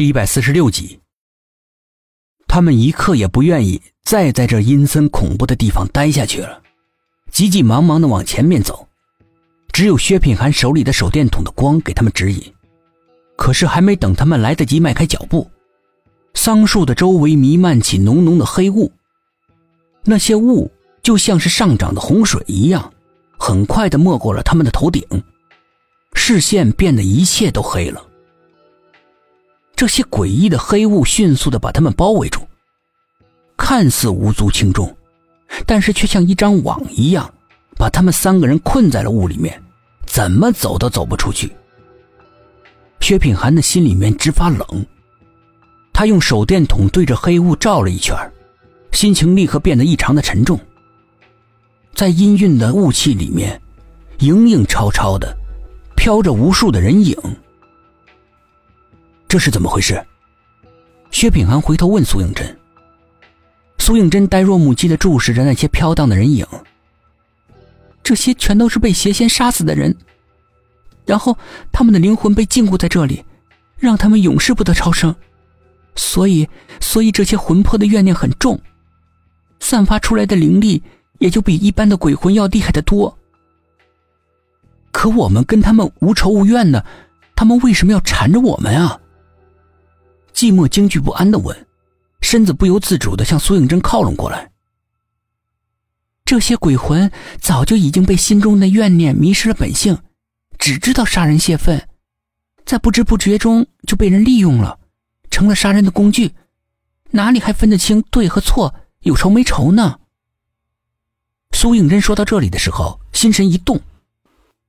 第一百四十六集，他们一刻也不愿意再在这阴森恐怖的地方待下去了，急急忙忙的往前面走。只有薛品涵手里的手电筒的光给他们指引。可是还没等他们来得及迈开脚步，桑树的周围弥漫起浓浓的黑雾，那些雾就像是上涨的洪水一样，很快的没过了他们的头顶，视线变得一切都黑了。这些诡异的黑雾迅速的把他们包围住，看似无足轻重，但是却像一张网一样，把他们三个人困在了雾里面，怎么走都走不出去。薛品涵的心里面直发冷，他用手电筒对着黑雾照了一圈，心情立刻变得异常的沉重。在阴郁的雾气里面，影影绰绰的，飘着无数的人影。这是怎么回事？薛品涵回头问苏应真。苏应真呆若木鸡的注视着那些飘荡的人影。这些全都是被邪仙杀死的人，然后他们的灵魂被禁锢在这里，让他们永世不得超生，所以，所以这些魂魄的怨念很重，散发出来的灵力也就比一般的鬼魂要厉害的多。可我们跟他们无仇无怨呢，他们为什么要缠着我们啊？寂寞惊惧不安的问，身子不由自主的向苏应真靠拢过来。这些鬼魂早就已经被心中的怨念迷失了本性，只知道杀人泄愤，在不知不觉中就被人利用了，成了杀人的工具，哪里还分得清对和错，有仇没仇呢？苏应真说到这里的时候，心神一动，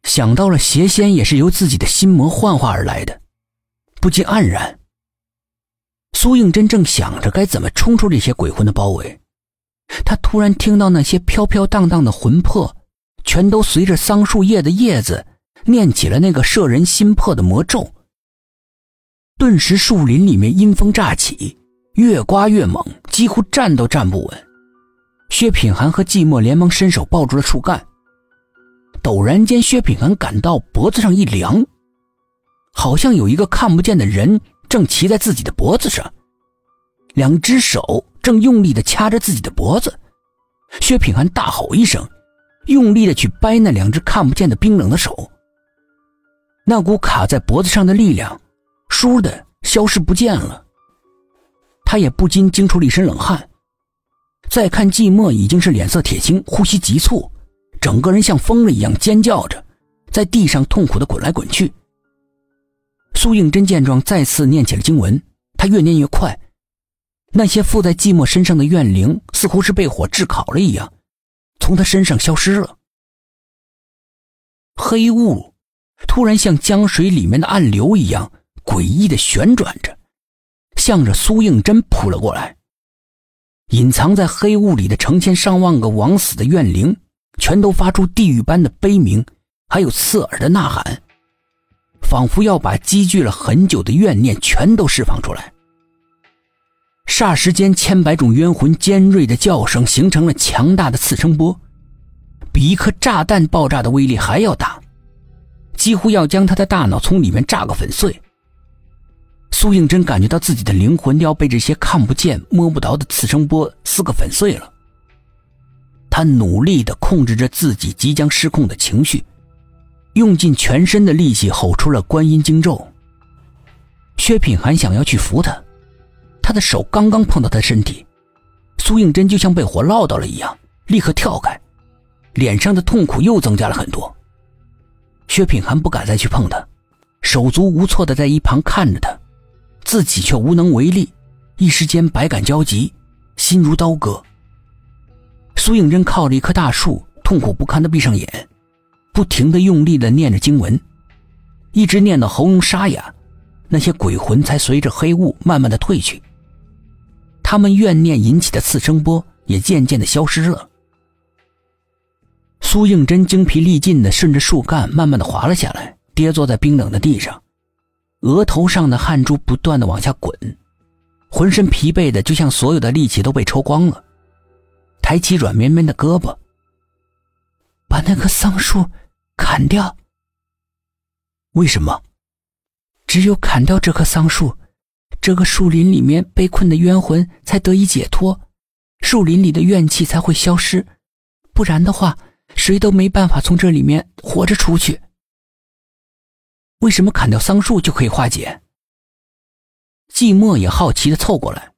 想到了邪仙也是由自己的心魔幻化而来的，不禁黯然。苏应真正想着该怎么冲出这些鬼魂的包围，他突然听到那些飘飘荡荡的魂魄，全都随着桑树叶的叶子念起了那个摄人心魄的魔咒。顿时，树林里面阴风乍起，越刮越猛，几乎站都站不稳。薛品涵和寂寞连忙伸手抱住了树干。陡然间，薛品涵感到脖子上一凉，好像有一个看不见的人。正骑在自己的脖子上，两只手正用力的掐着自己的脖子。薛品涵大吼一声，用力的去掰那两只看不见的冰冷的手。那股卡在脖子上的力量，倏的消失不见了。他也不禁惊出了一身冷汗。再看寂寞，已经是脸色铁青，呼吸急促，整个人像疯了一样尖叫着，在地上痛苦的滚来滚去。苏应真见状，再次念起了经文。他越念越快，那些附在寂寞身上的怨灵，似乎是被火炙烤了一样，从他身上消失了。黑雾突然像江水里面的暗流一样，诡异的旋转着，向着苏应真扑了过来。隐藏在黑雾里的成千上万个枉死的怨灵，全都发出地狱般的悲鸣，还有刺耳的呐喊。仿佛要把积聚了很久的怨念全都释放出来。霎时间，千百种冤魂尖锐的叫声形成了强大的次声波，比一颗炸弹爆炸的威力还要大，几乎要将他的大脑从里面炸个粉碎。苏应真感觉到自己的灵魂要被这些看不见、摸不着的次声波撕个粉碎了。他努力的控制着自己即将失控的情绪。用尽全身的力气吼出了观音经咒。薛品涵想要去扶他，他的手刚刚碰到他身体，苏应真就像被火烙到了一样，立刻跳开，脸上的痛苦又增加了很多。薛品涵不敢再去碰他，手足无措的在一旁看着他，自己却无能为力，一时间百感交集，心如刀割。苏应真靠着一棵大树，痛苦不堪的闭上眼。不停的用力的念着经文，一直念到喉咙沙哑，那些鬼魂才随着黑雾慢慢的退去。他们怨念引起的次声波也渐渐的消失了。苏应真精疲力尽的顺着树干慢慢的滑了下来，跌坐在冰冷的地上，额头上的汗珠不断的往下滚，浑身疲惫的就像所有的力气都被抽光了，抬起软绵绵的胳膊，把那棵桑树。砍掉？为什么？只有砍掉这棵桑树，这个树林里面被困的冤魂才得以解脱，树林里的怨气才会消失，不然的话，谁都没办法从这里面活着出去。为什么砍掉桑树就可以化解？季末也好奇的凑过来。